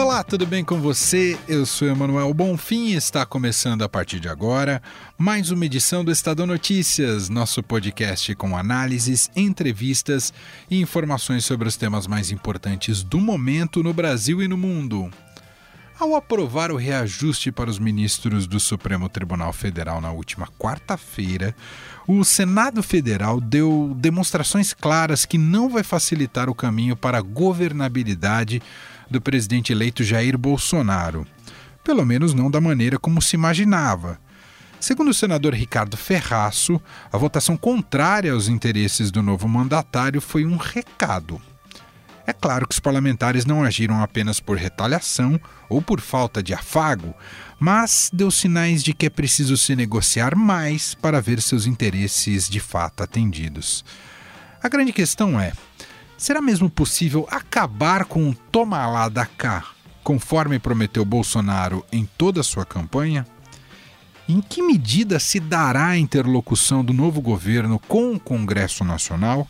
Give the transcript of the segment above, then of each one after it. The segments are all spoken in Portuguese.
Olá, tudo bem com você? Eu sou Emanuel Bonfim e está começando a partir de agora mais uma edição do Estadão Notícias, nosso podcast com análises, entrevistas e informações sobre os temas mais importantes do momento no Brasil e no mundo. Ao aprovar o reajuste para os ministros do Supremo Tribunal Federal na última quarta-feira, o Senado Federal deu demonstrações claras que não vai facilitar o caminho para a governabilidade do presidente eleito Jair Bolsonaro. Pelo menos não da maneira como se imaginava. Segundo o senador Ricardo Ferraço, a votação contrária aos interesses do novo mandatário foi um recado. É claro que os parlamentares não agiram apenas por retaliação ou por falta de afago, mas deu sinais de que é preciso se negociar mais para ver seus interesses de fato atendidos. A grande questão é: Será mesmo possível acabar com o toma lá da cá, conforme prometeu Bolsonaro em toda a sua campanha? Em que medida se dará a interlocução do novo governo com o Congresso Nacional?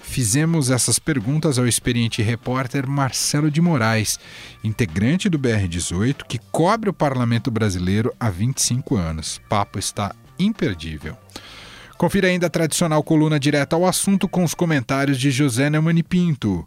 Fizemos essas perguntas ao experiente repórter Marcelo de Moraes, integrante do BR-18, que cobre o parlamento brasileiro há 25 anos. Papo está imperdível. Confira ainda a tradicional coluna direta ao assunto com os comentários de José Neumann Pinto.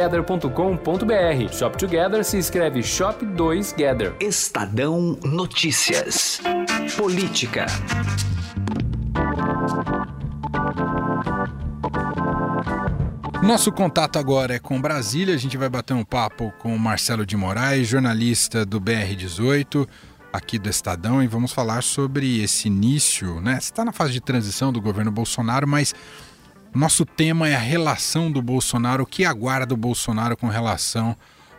shoptogether.com.br. Shop Together se escreve Shop 2 Gather. Estadão Notícias. Política. Nosso contato agora é com Brasília. A gente vai bater um papo com o Marcelo de Moraes, jornalista do BR18, aqui do Estadão, e vamos falar sobre esse início, né? Você está na fase de transição do governo Bolsonaro, mas nosso tema é a relação do Bolsonaro, o que aguarda o Bolsonaro com relação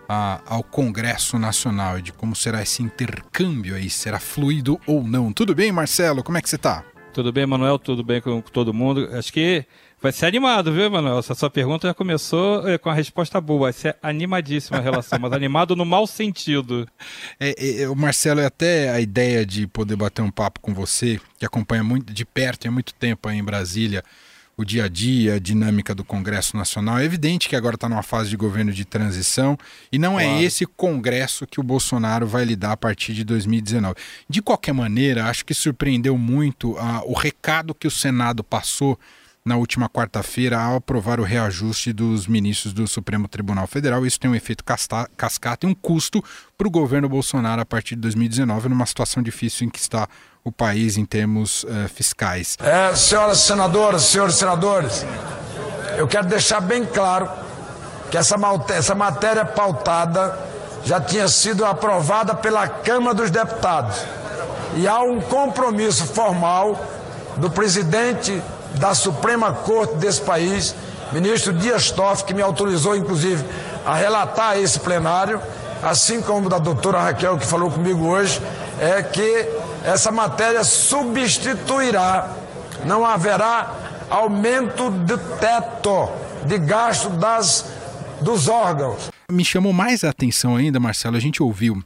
a, ao Congresso Nacional e de como será esse intercâmbio aí, será fluido ou não. Tudo bem, Marcelo? Como é que você está? Tudo bem, Manuel? Tudo bem com todo mundo? Acho que vai ser animado, viu, Manuel? Essa sua pergunta já começou é, com a resposta boa. Vai ser animadíssima a relação, mas animado no mau sentido. É, é, o Marcelo, é até a ideia de poder bater um papo com você, que acompanha muito de perto há muito tempo aí em Brasília, o dia a dia, a dinâmica do Congresso Nacional. É evidente que agora está numa fase de governo de transição e não é claro. é esse Congresso que o Bolsonaro vai lidar a partir de 2019. De qualquer maneira, acho que surpreendeu muito uh, o recado que o Senado passou na última quarta-feira ao aprovar o reajuste dos ministros do Supremo Tribunal Federal. Isso tem um efeito cascata e um custo para o governo Bolsonaro a partir de 2019, numa situação difícil em que está o país em termos uh, fiscais. É, senhoras senadoras, senhores senadores, eu quero deixar bem claro que essa, essa matéria pautada já tinha sido aprovada pela Câmara dos Deputados e há um compromisso formal do presidente da Suprema Corte desse país, ministro Dias Toff, que me autorizou, inclusive, a relatar a esse plenário, assim como da doutora Raquel, que falou comigo hoje, é que essa matéria substituirá, não haverá aumento de teto de gasto das, dos órgãos. Me chamou mais a atenção ainda, Marcelo, a gente ouviu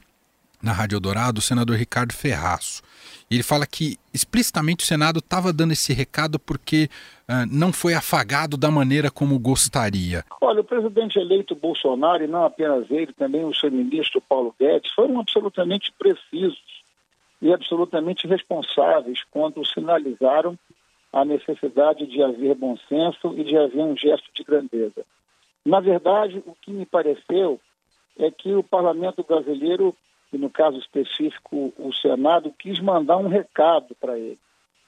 na Rádio Dourado o senador Ricardo Ferraço. Ele fala que explicitamente o Senado estava dando esse recado porque uh, não foi afagado da maneira como gostaria. Olha, o presidente eleito Bolsonaro, e não apenas ele, também o seu ministro Paulo Guedes, foram absolutamente precisos e absolutamente responsáveis quando sinalizaram a necessidade de haver bom senso e de haver um gesto de grandeza. Na verdade, o que me pareceu é que o parlamento brasileiro e no caso específico o Senado, quis mandar um recado para ele.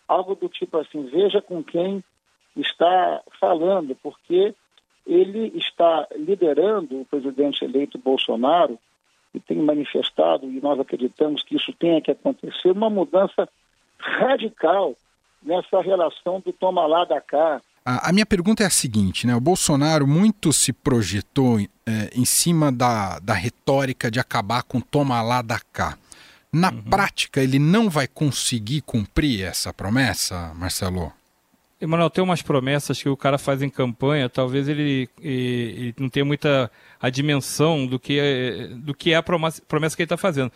Algo do tipo assim, veja com quem está falando, porque ele está liderando o presidente eleito Bolsonaro e tem manifestado, e nós acreditamos que isso tenha que acontecer, uma mudança radical nessa relação do toma lá da cá. A, a minha pergunta é a seguinte, né? O Bolsonaro muito se projetou é, em cima da, da retórica de acabar com toma lá da cá. Na uhum. prática, ele não vai conseguir cumprir essa promessa, Marcelo? Emanuel, tem umas promessas que o cara faz em campanha, talvez ele, ele, ele não tenha muita a dimensão do que é, do que é a promessa, promessa que ele está fazendo.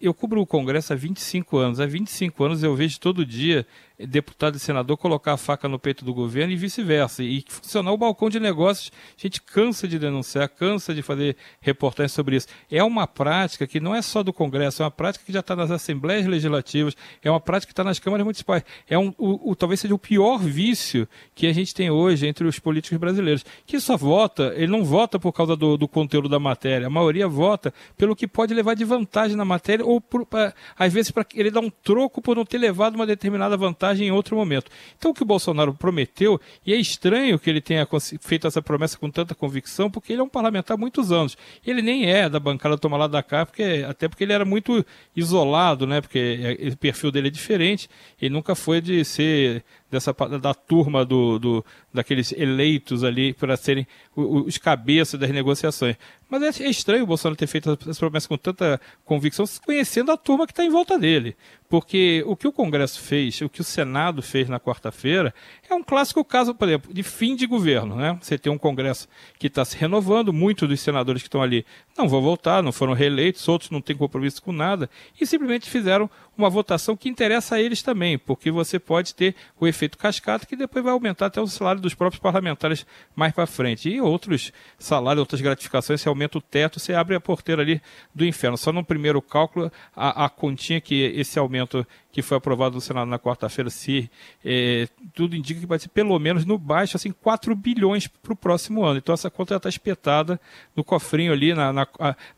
Eu cubro o Congresso há 25 anos. Há 25 anos eu vejo todo dia deputado e senador colocar a faca no peito do governo e vice-versa. E funcionar o balcão de negócios, a gente cansa de denunciar, cansa de fazer reportagens sobre isso. É uma prática que não é só do Congresso, é uma prática que já está nas assembleias legislativas, é uma prática que está nas câmaras municipais. É um, o, o, talvez seja o pior vício que a gente tem hoje entre os políticos brasileiros, que só vota, ele não vota por causa do, do conteúdo da matéria, a maioria vota pelo que pode levar de vantagem na matéria ou, por, pra, às vezes, para ele dar um troco por não ter levado uma determinada vantagem em outro momento. Então o que o Bolsonaro prometeu, e é estranho que ele tenha feito essa promessa com tanta convicção, porque ele é um parlamentar há muitos anos. Ele nem é da bancada Toma Lá da Cá, porque, até porque ele era muito isolado, né? Porque é, o perfil dele é diferente. Ele nunca foi de ser dessa da turma do, do daqueles eleitos ali para serem os cabeças das negociações. Mas é, é estranho o Bolsonaro ter feito essa promessa com tanta convicção, conhecendo a turma que está em volta dele. Porque o que o Congresso fez, o que o Senado fez na quarta-feira, é um clássico caso, por exemplo, de fim de governo. Né? Você tem um Congresso que está se renovando, muitos dos senadores que estão ali não vão voltar, não foram reeleitos, outros não têm compromisso com nada, e simplesmente fizeram uma votação que interessa a eles também, porque você pode ter o efeito cascata que depois vai aumentar até o salário dos próprios parlamentares mais para frente. E outros salários, outras gratificações, você aumenta o teto, você abre a porteira ali do inferno. Só no primeiro cálculo, a, a continha que esse aumento que foi aprovado no Senado na quarta-feira, se é, tudo indica que vai ser pelo menos no baixo, assim, 4 bilhões para o próximo ano. Então essa conta já está espetada no cofrinho ali, na, na,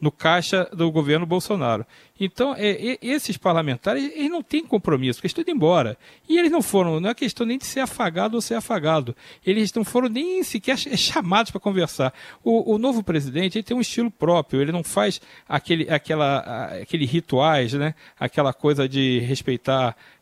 no caixa do governo Bolsonaro. Então, é, esses parlamentares, eles não têm compromisso, porque estão indo embora. E eles não foram, não é questão nem de ser afagado ou ser afagado. Eles não foram nem sequer chamados para conversar. O, o, novo presidente, ele tem um estilo próprio, ele não faz aquele, aquela, aquele rituais, né? aquela coisa de respeitar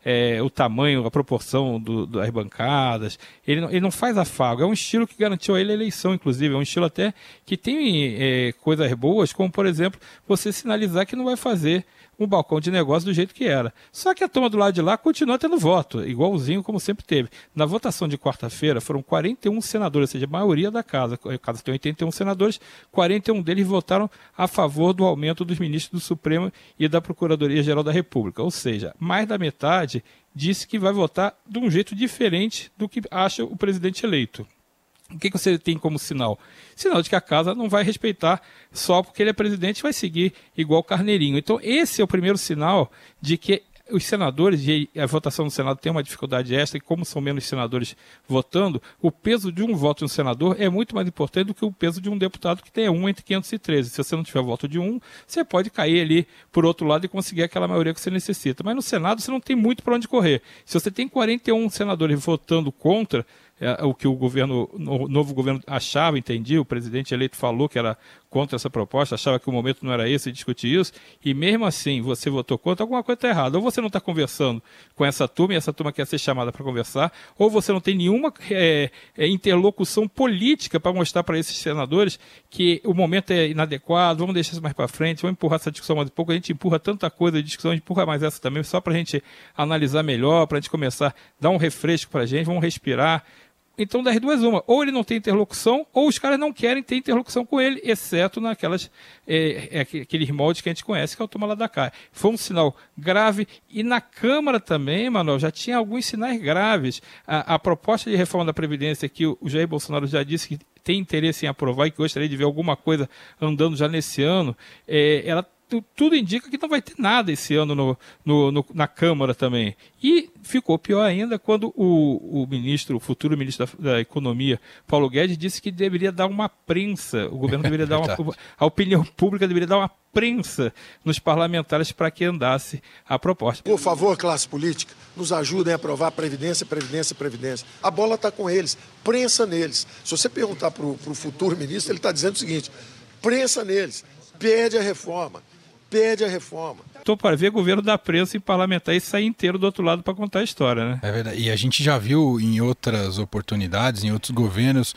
é, o tamanho, a proporção do, das bancadas. Ele não, ele não faz afago. É um estilo que garantiu a ele a eleição, inclusive. É um estilo até que tem é, coisas boas, como, por exemplo, você sinalizar que não vai fazer um balcão de negócio do jeito que era. Só que a turma do lado de lá continua tendo voto, igualzinho como sempre teve. Na votação de quarta-feira foram 41 senadores, ou seja, a maioria da casa. A casa tem 81 senadores, 41 deles votaram a favor do aumento dos ministros do Supremo e da Procuradoria-Geral da República. Ou seja, mais da metade disse que vai votar de um jeito diferente do que acha o presidente eleito. O que, você tem como sinal? Sinal de que a casa não vai respeitar só porque ele é presidente vai seguir igual carneirinho. Então, esse é o primeiro sinal de que os senadores, e a votação no Senado tem uma dificuldade extra, e como são menos senadores votando, o peso de um voto de um senador é muito mais importante do que o peso de um deputado que tenha um entre 513. Se você não tiver voto de um, você pode cair ali por outro lado e conseguir aquela maioria que você necessita. Mas no Senado você não tem muito para onde correr. Se você tem 41 senadores votando contra, é, o que o governo, o novo governo achava, entendia, o presidente eleito falou que era contra essa proposta, achava que o momento não era esse de discutir isso, e mesmo assim você votou contra, alguma coisa está errada. Ou você não está conversando com essa turma, e essa turma quer ser chamada para conversar, ou você não tem nenhuma é, é, interlocução política para mostrar para esses senadores que o momento é inadequado, vamos deixar isso mais para frente, vamos empurrar essa discussão mais um pouco, a gente empurra tanta coisa de discussão, a gente empurra mais essa também, só para a gente analisar melhor, para a gente começar a dar um refresco para a gente, vamos respirar, então, das duas, uma. Ou ele não tem interlocução, ou os caras não querem ter interlocução com ele, exceto naquelas é, aqueles moldes que a gente conhece, que é o toma lá da. Foi um sinal grave. E na Câmara também, Manuel, já tinha alguns sinais graves. A, a proposta de reforma da Previdência, que o, o Jair Bolsonaro já disse que tem interesse em aprovar e que gostaria de ver alguma coisa andando já nesse ano, é, ela tudo indica que não vai ter nada esse ano no, no, no, na Câmara também. E ficou pior ainda quando o, o ministro, o futuro ministro da, da, Economia, Paulo Guedes, disse que deveria dar uma prensa, o governo deveria dar uma. a opinião pública deveria dar uma prensa nos parlamentares para que andasse a proposta. Por favor, classe política, nos ajudem a aprovar Previdência, Previdência, Previdência. A bola está com eles, prensa neles. Se você perguntar para o futuro ministro, ele está dizendo o seguinte: prensa neles, pede a reforma pede a reforma. Estou para ver governo da prensa e parlamentar e sair inteiro do outro lado para contar a história, né? É verdade. E a gente já viu em outras oportunidades, em outros governos,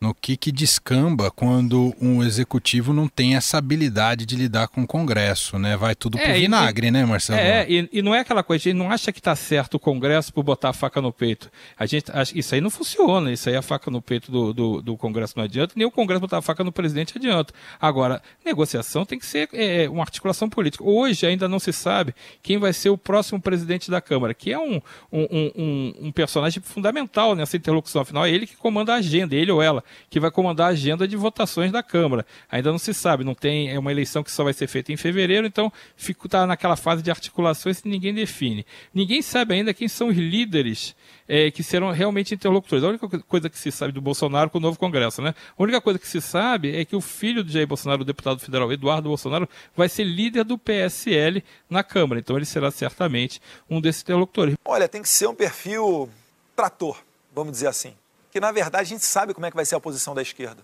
no que, que descamba quando um executivo não tem essa habilidade de lidar com o Congresso, né? Vai tudo pro é, vinagre, e, né, Marcelo? É, e, e, não é aquela coisa, a gente não acha que está certo o Congresso por botar a faca no peito. A gente isso aí não funciona, isso aí a faca no peito do, do, do, Congresso não adianta, nem o Congresso botar a faca no presidente adianta. Agora, negociação tem que ser é, uma articulação política. Hoje ainda não se sabe quem vai ser o próximo presidente da Câmara, que é um, um, um, um personagem fundamental nessa interlocução, afinal é ele que comanda a agenda, ele ou ela que vai comandar a agenda de votações da Câmara. Ainda não se sabe, não tem é uma eleição que só vai ser feita em fevereiro, então está naquela fase de articulações que ninguém define. Ninguém sabe ainda quem são os líderes é, que serão realmente interlocutores. A única coisa que se sabe do Bolsonaro com o novo Congresso, né? A única coisa que se sabe é que o filho de Jair Bolsonaro, o deputado federal Eduardo Bolsonaro, vai ser líder do PSL na Câmara. Então ele será certamente um desses interlocutores. Olha, tem que ser um perfil trator, vamos dizer assim que na verdade a gente sabe como é que vai ser a posição da esquerda.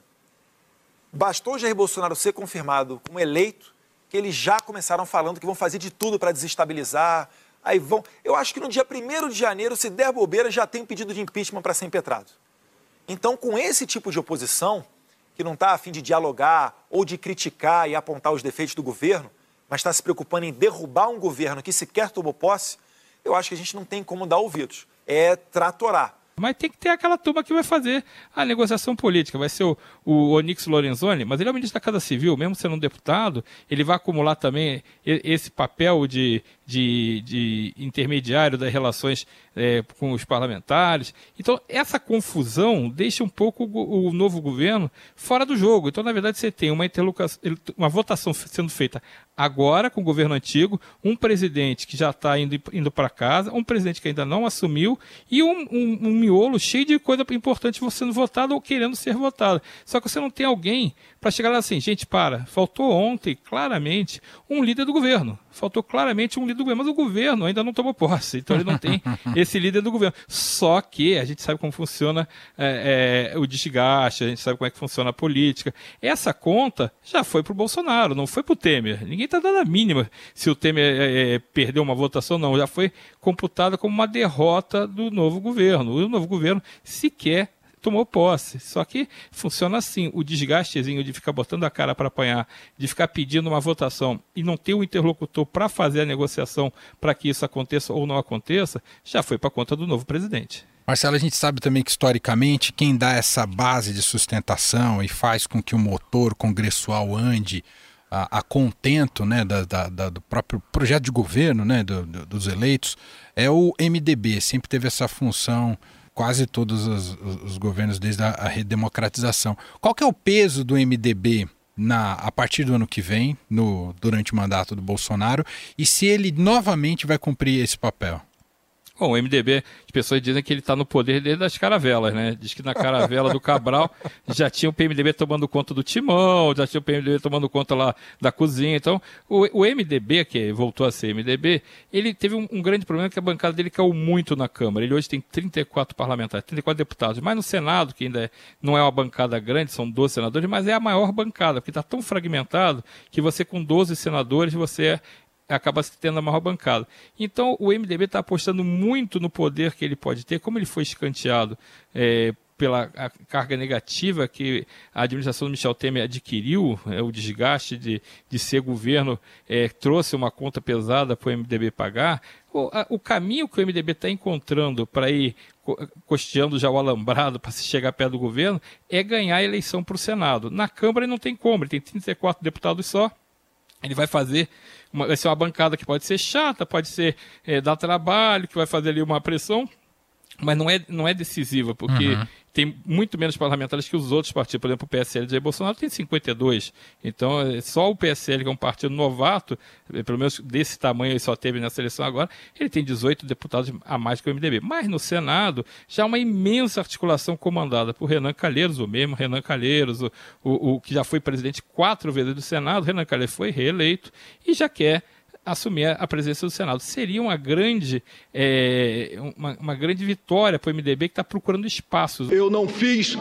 Bastou Jair Bolsonaro ser confirmado como eleito, que eles já começaram falando que vão fazer de tudo para desestabilizar. Aí vão. Eu acho que no dia 1 de janeiro, se der bobeira, já tem um pedido de impeachment para ser impetrado. Então, com esse tipo de oposição, que não está a fim de dialogar ou de criticar e apontar os defeitos do governo, mas está se preocupando em derrubar um governo que sequer tomou posse, eu acho que a gente não tem como dar ouvidos. É tratorar. Mas tem que ter aquela turma que vai fazer a negociação política. Vai ser o, o Onyx Lorenzoni, mas ele é o ministro da Casa Civil, mesmo sendo um deputado, ele vai acumular também esse papel de, de, de intermediário das relações é, com os parlamentares. Então, essa confusão deixa um pouco o, o, novo governo fora do jogo. Então, na verdade, você tem uma, uma votação sendo feita agora com o governo antigo, um presidente que já está indo, indo para casa, um presidente que ainda não assumiu e um, um, um miolo cheio de coisa importante sendo votado ou querendo ser votado. Só que você não tem alguém para chegar lá assim, gente, para, faltou ontem, claramente, um líder do governo. Faltou claramente um líder do governo, mas o governo ainda não tomou posse, então ele não tem esse líder do governo. Só que a gente sabe como funciona é, é, o desgaste, a gente sabe como é que funciona a política. Essa conta já foi para o Bolsonaro, não foi para o Temer. Ninguém está dando a mínima se o Temer é, é, perdeu uma votação, não. Já foi computada como uma derrota do novo governo. O novo governo sequer tomou posse. Só que funciona assim: o desgastezinho de ficar botando a cara para apanhar, de ficar pedindo uma votação e não ter o um interlocutor para fazer a negociação para que isso aconteça ou não aconteça, já foi para conta do novo presidente. Marcelo, a gente sabe também que historicamente quem dá essa base de sustentação e faz com que o motor congressual ande a, a contento né, da, da, da, do próprio projeto de governo né, do, do, dos eleitos é o MDB, sempre teve essa função quase todos os, os governos desde a, a, redemocratização. Qual que é o peso do MDB na, a partir do ano que vem, no, durante o mandato do Bolsonaro, e se ele novamente vai cumprir esse papel? Bom, o MDB, as pessoas dizem que ele está no poder desde as caravelas, né? Diz que na caravela do Cabral já tinha o PMDB tomando conta do timão, já tinha o PMDB tomando conta lá da cozinha. Então, o, o MDB, que voltou a ser MDB, ele teve um, um, grande problema que a bancada dele caiu muito na Câmara. Ele hoje tem 34 parlamentares, 34 deputados. Mas no Senado, que ainda é, não é uma bancada grande, são 12 senadores, mas é a maior bancada, porque está tão fragmentado que você com 12 senadores, você acaba tendo a maior bancada. Então o MDB está apostando muito no poder que ele pode ter, como ele foi escanteado é, pela carga negativa que a administração do Michel Temer adquiriu, é, o desgaste de, de ser governo é, trouxe uma conta pesada para o MDB pagar. O, a, o caminho que o MDB está encontrando para ir costeando já o alambrado para se chegar perto do governo é ganhar a eleição para o Senado. Na Câmara ele não tem como, ele tem 34 deputados só. Ele vai fazer uma, vai ser uma bancada que pode ser chata, pode ser é, dar trabalho, que vai fazer ali uma pressão. Mas não é, não é decisiva, porque uhum. tem muito menos parlamentares que os outros partidos. Por exemplo, o PSL de Jair Bolsonaro tem 52. Então, é só o PSL, que é um partido novato, é, pelo menos desse tamanho ele só teve nessa eleição agora, ele tem 18 deputados a mais que o MDB. Mas no Senado, já há uma imensa articulação comandada por Renan Calheiros, o mesmo Renan Calheiros, o, o, o que já foi presidente quatro vezes do Senado. Renan Calheiros foi reeleito e já quer assumir a presença do Senado. Seria uma grande, é, uma, uma grande vitória para o MDB que está procurando espaços. Eu não fiz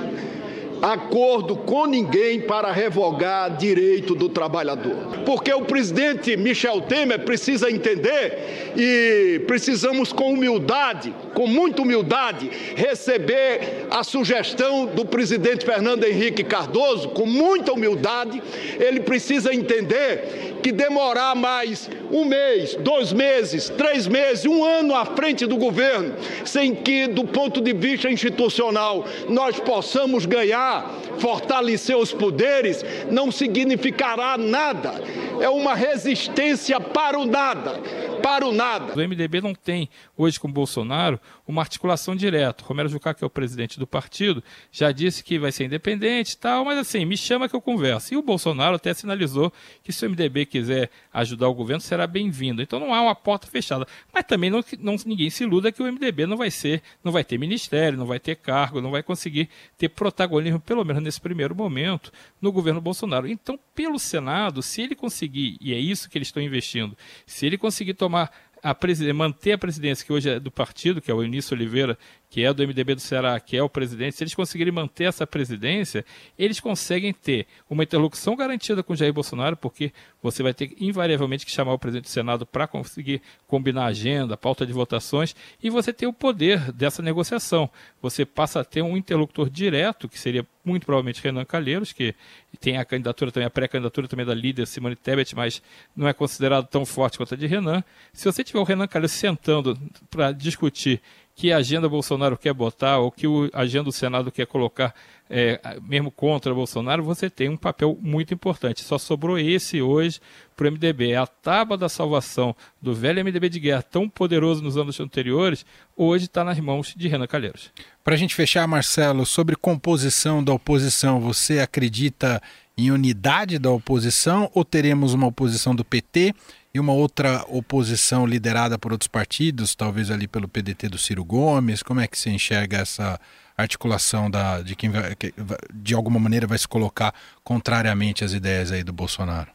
acordo com ninguém para revogar direito do trabalhador. Porque o presidente Michel Temer precisa entender e precisamos com humildade, com muita humildade, receber a sugestão do presidente Fernando Henrique Cardoso, com muita humildade, ele precisa entender que demorar mais um mês, dois meses, três meses, um ano à frente do governo, sem que, do ponto de vista institucional, nós possamos ganhar, fortalecer os poderes, não significará nada. É uma resistência para o nada para o nada. O MDB não tem, hoje com Bolsonaro, uma articulação direta. Romero Jucá, que é o presidente do partido, já disse que vai ser independente e tal, mas assim, me chama que eu converso. E o Bolsonaro até sinalizou que se o MDB quiser ajudar o governo, será bem-vindo. Então não há uma porta fechada. Mas também não, não, ninguém se iluda que o MDB não vai ser, não vai ter ministério, não vai ter cargo, não vai conseguir ter protagonismo, pelo menos nesse primeiro momento, no governo Bolsonaro. Então, pelo Senado, se ele conseguir, e é isso que eles estão investindo, se ele conseguir tomar a manter a presidência que hoje é do partido, que é o Eunício Oliveira, que é do MDB do Ceará, que é o presidente, se eles conseguirem manter essa presidência, eles conseguem ter uma interlocução garantida com Jair Bolsonaro, porque você vai ter invariavelmente que chamar o presidente do Senado para conseguir combinar a agenda, pauta de votações, e você tem o poder dessa negociação. Você passa a ter um interlocutor direto, que seria muito provavelmente Renan Calheiros, que tem a candidatura também, a pré-candidatura também da líder Simone Tebet, mas não é considerado tão forte quanto a de Renan. Se você tiver o Renan Calheiros sentando para discutir que a agenda Bolsonaro quer botar ou que a agenda do Senado quer colocar, é, mesmo contra Bolsonaro, você tem um papel muito importante. Só sobrou esse hoje para o MDB. É a tábua da salvação do velho MDB de guerra, tão poderoso nos anos anteriores, hoje está nas mãos de Renan Calheiros. Para a gente fechar, Marcelo, sobre composição da oposição, você acredita em unidade da oposição ou teremos uma oposição do PT e uma outra oposição liderada por outros partidos, talvez ali pelo PDT do Ciro Gomes? Como é que você enxerga essa articulação da, de quem vai, que, de alguma maneira vai se colocar contrariamente às ideias aí do Bolsonaro?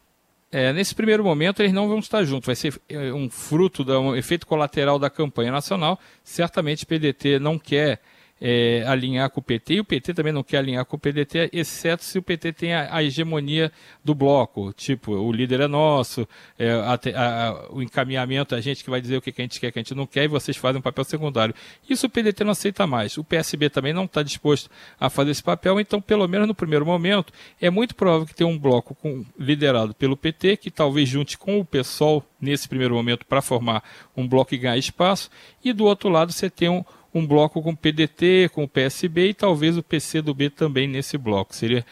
É, nesse primeiro momento eles não vão estar juntos, vai ser é, um fruto, da, um efeito colateral da campanha nacional. Certamente o PDT não quer é, alinhar com o PT, e o PT também não quer alinhar com o PDT, exceto se o PT tem a, a hegemonia do bloco, tipo, o líder é nosso, é, a, a, o encaminhamento, a gente que vai dizer o que, que a gente quer, que a gente não quer, e vocês fazem um papel secundário. Isso o PDT não aceita mais. O PSB também não está disposto a fazer esse papel, então, pelo menos no primeiro momento, é muito provável que tenha um bloco com, liderado pelo PT, que talvez junte com o PSOL nesse primeiro momento para formar um bloco e ganhar espaço, e do outro lado você tem um um bloco com o PDT, com o PSB e talvez o PCdoB também nesse bloco. Seria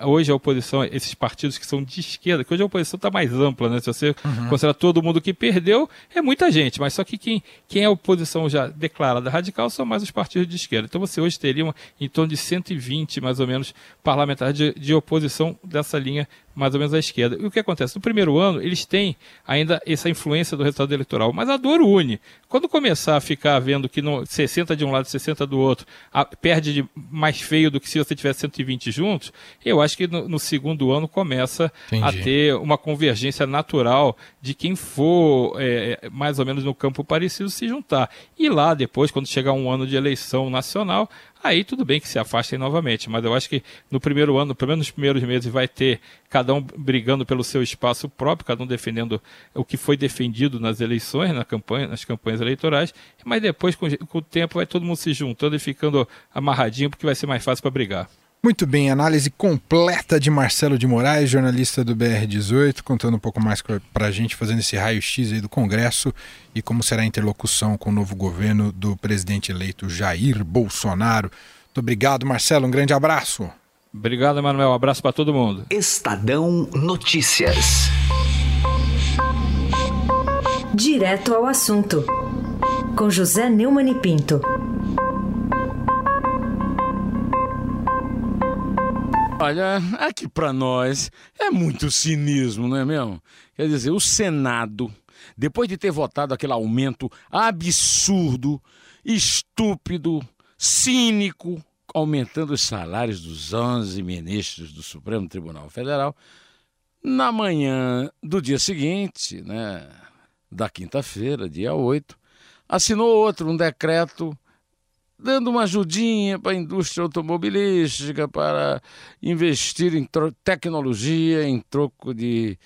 hoje a oposição, esses partidos que são de esquerda, que hoje a oposição está mais ampla, né? Se você uhum. considerar todo mundo que perdeu, é muita gente, mas só que quem, quem é a oposição já declarada radical são mais os partidos de esquerda. Então você hoje teria uma, em torno de 120, mais ou menos, parlamentares de, de oposição dessa linha mais ou menos à esquerda. E o que acontece? No primeiro ano, eles têm ainda essa influência do resultado eleitoral, mas a dor une. Quando começar a ficar vendo que no 60 de um lado e 60 do outro, a, perde de mais feio do que se você tivesse 120 juntos, eu acho que no, no segundo ano começa Entendi. a ter uma convergência natural de quem for é, é, mais ou menos no campo parecido se juntar. E lá depois, quando chegar um ano de eleição nacional, aí tudo bem que se afastem novamente. Mas eu acho que no primeiro ano, pelo menos nos primeiros meses, vai ter cada um brigando pelo seu espaço próprio, cada um defendendo o que foi defendido nas eleições, na campanha, nas campanhas eleitorais, mas depois, com, com o tempo, vai todo mundo se juntando e ficando amarradinho, porque vai ser mais fácil para brigar. Muito bem, análise completa de Marcelo de Moraes, jornalista do BR18, contando um pouco mais para a gente, fazendo esse raio-x aí do Congresso e como será a interlocução com o novo governo do presidente eleito Jair Bolsonaro. Muito obrigado, Marcelo, um grande abraço. Obrigado, Emanuel, um abraço para todo mundo. Estadão Notícias. Direto ao assunto, com José Neumann e Pinto. Olha, aqui para nós é muito cinismo, não é mesmo? Quer dizer, o Senado, depois de ter votado aquele aumento absurdo, estúpido, cínico, aumentando os salários dos 11 ministros do Supremo Tribunal Federal, na manhã do dia seguinte, né, da quinta-feira, dia 8, assinou outro, um decreto dando uma ajudinha para a indústria automobilística, para investir em tecnologia em troco de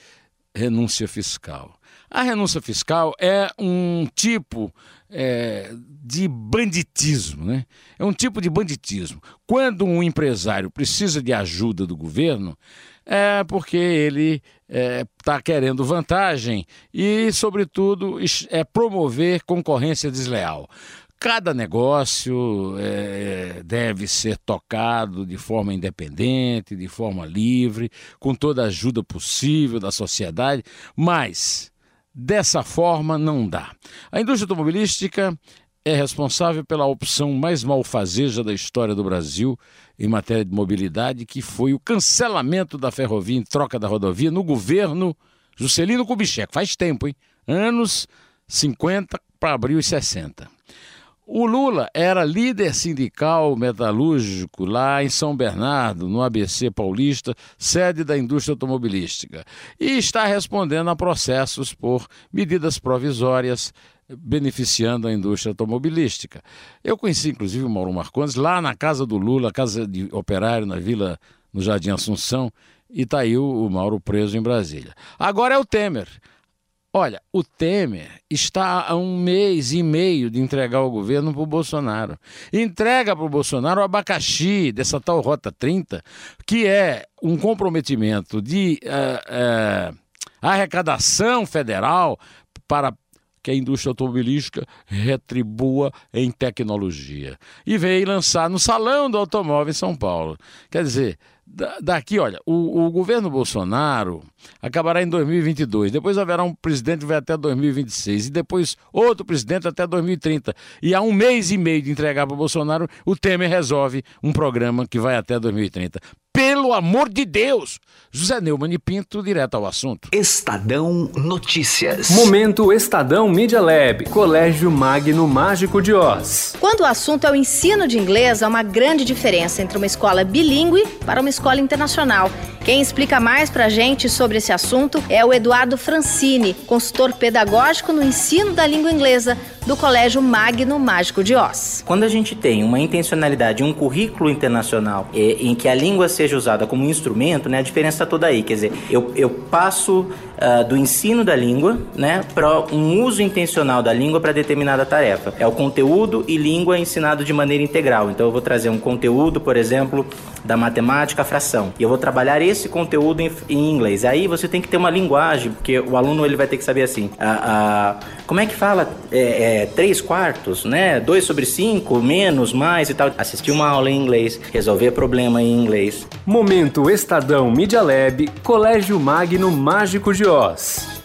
renúncia fiscal. A renúncia fiscal é um tipo é, de banditismo, né? É um tipo de banditismo. Quando um empresário precisa de ajuda do governo, é porque ele está é, querendo vantagem e, sobretudo, é promover concorrência desleal. Cada negócio é, deve ser tocado de forma independente, de forma livre, com toda a ajuda possível da sociedade, mas dessa forma não dá. A indústria automobilística é responsável pela opção mais malfazeja da história do Brasil em matéria de mobilidade, que foi o cancelamento da ferrovia em troca da rodovia no governo Juscelino Kubitschek. Faz tempo, hein? Anos 50 para abril e 60. O Lula era líder sindical metalúrgico lá em São Bernardo, no ABC Paulista, sede da indústria automobilística, e está respondendo a processos por medidas provisórias beneficiando a indústria automobilística. Eu conheci inclusive o Mauro Marcondes lá na casa do Lula, casa de operário na Vila, no Jardim Assunção, e está aí o Mauro preso em Brasília. Agora é o Temer. Olha, o Temer está há um mês e meio de entregar o governo para o Bolsonaro. Entrega para o Bolsonaro o abacaxi dessa tal Rota 30, que é um comprometimento de uh, uh, arrecadação federal para que a indústria automobilística retribua em tecnologia. E veio lançar no Salão do Automóvel em São Paulo. Quer dizer, daqui, olha, o, o, governo Bolsonaro acabará em 2022, depois haverá um presidente que vai até 2026 e depois outro presidente até 2030. E há um mês e meio de entregar para o Bolsonaro, o Temer resolve um programa que vai até 2030. Pelo amor de Deus! José Neumann e Pinto, direto ao assunto. Estadão Notícias. Momento Estadão Media Lab. Colégio Magno Mágico de Oz. Quando o assunto é o ensino de inglês, há uma grande diferença entre uma escola bilíngue para uma escola internacional. Quem explica mais pra gente sobre esse assunto é o Eduardo Francini, consultor pedagógico no ensino da língua inglesa do Colégio Magno Mágico de Oz. Quando a gente tem uma intencionalidade, um currículo internacional é, em que a língua seja usada como instrumento, né, a diferença está toda aí. Quer dizer, eu, eu passo uh, do ensino da língua né, para um uso intencional da língua para determinada tarefa. É o conteúdo e língua ensinado de maneira integral. Então eu vou trazer um conteúdo, por exemplo, da matemática, fração. E eu vou trabalhar esse conteúdo em, em inglês. Aí você tem que ter uma linguagem, porque o aluno ele vai ter que saber assim. A, a como é que fala é, é, 3 quartos, né? 2 sobre 5, menos, mais e tal. Assistir uma aula em inglês, resolver problema em inglês. Momento Estadão Media Lab, Colégio Magno Mágico de Oz.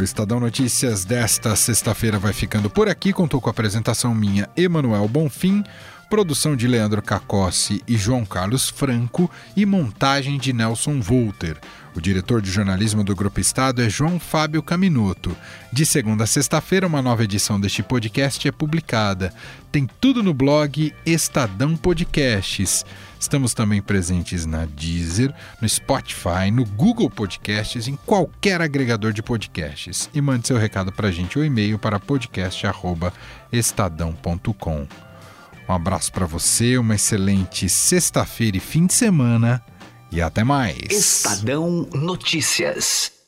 O Estadão Notícias desta sexta-feira vai ficando por aqui. Contou com a apresentação minha, Emanuel Bonfim, produção de Leandro Cacossi e João Carlos Franco e montagem de Nelson Volter. O diretor de jornalismo do Grupo Estado é João Fábio Caminuto. De segunda a sexta-feira, uma nova edição deste podcast é publicada. Tem tudo no blog Estadão Podcasts. Estamos também presentes na Deezer, no Spotify, no Google Podcasts, em qualquer agregador de podcasts. E mande seu recado para a gente o e-mail para podcast@estadão.com. Um abraço para você, uma excelente sexta-feira e fim de semana e até mais. Estadão Notícias.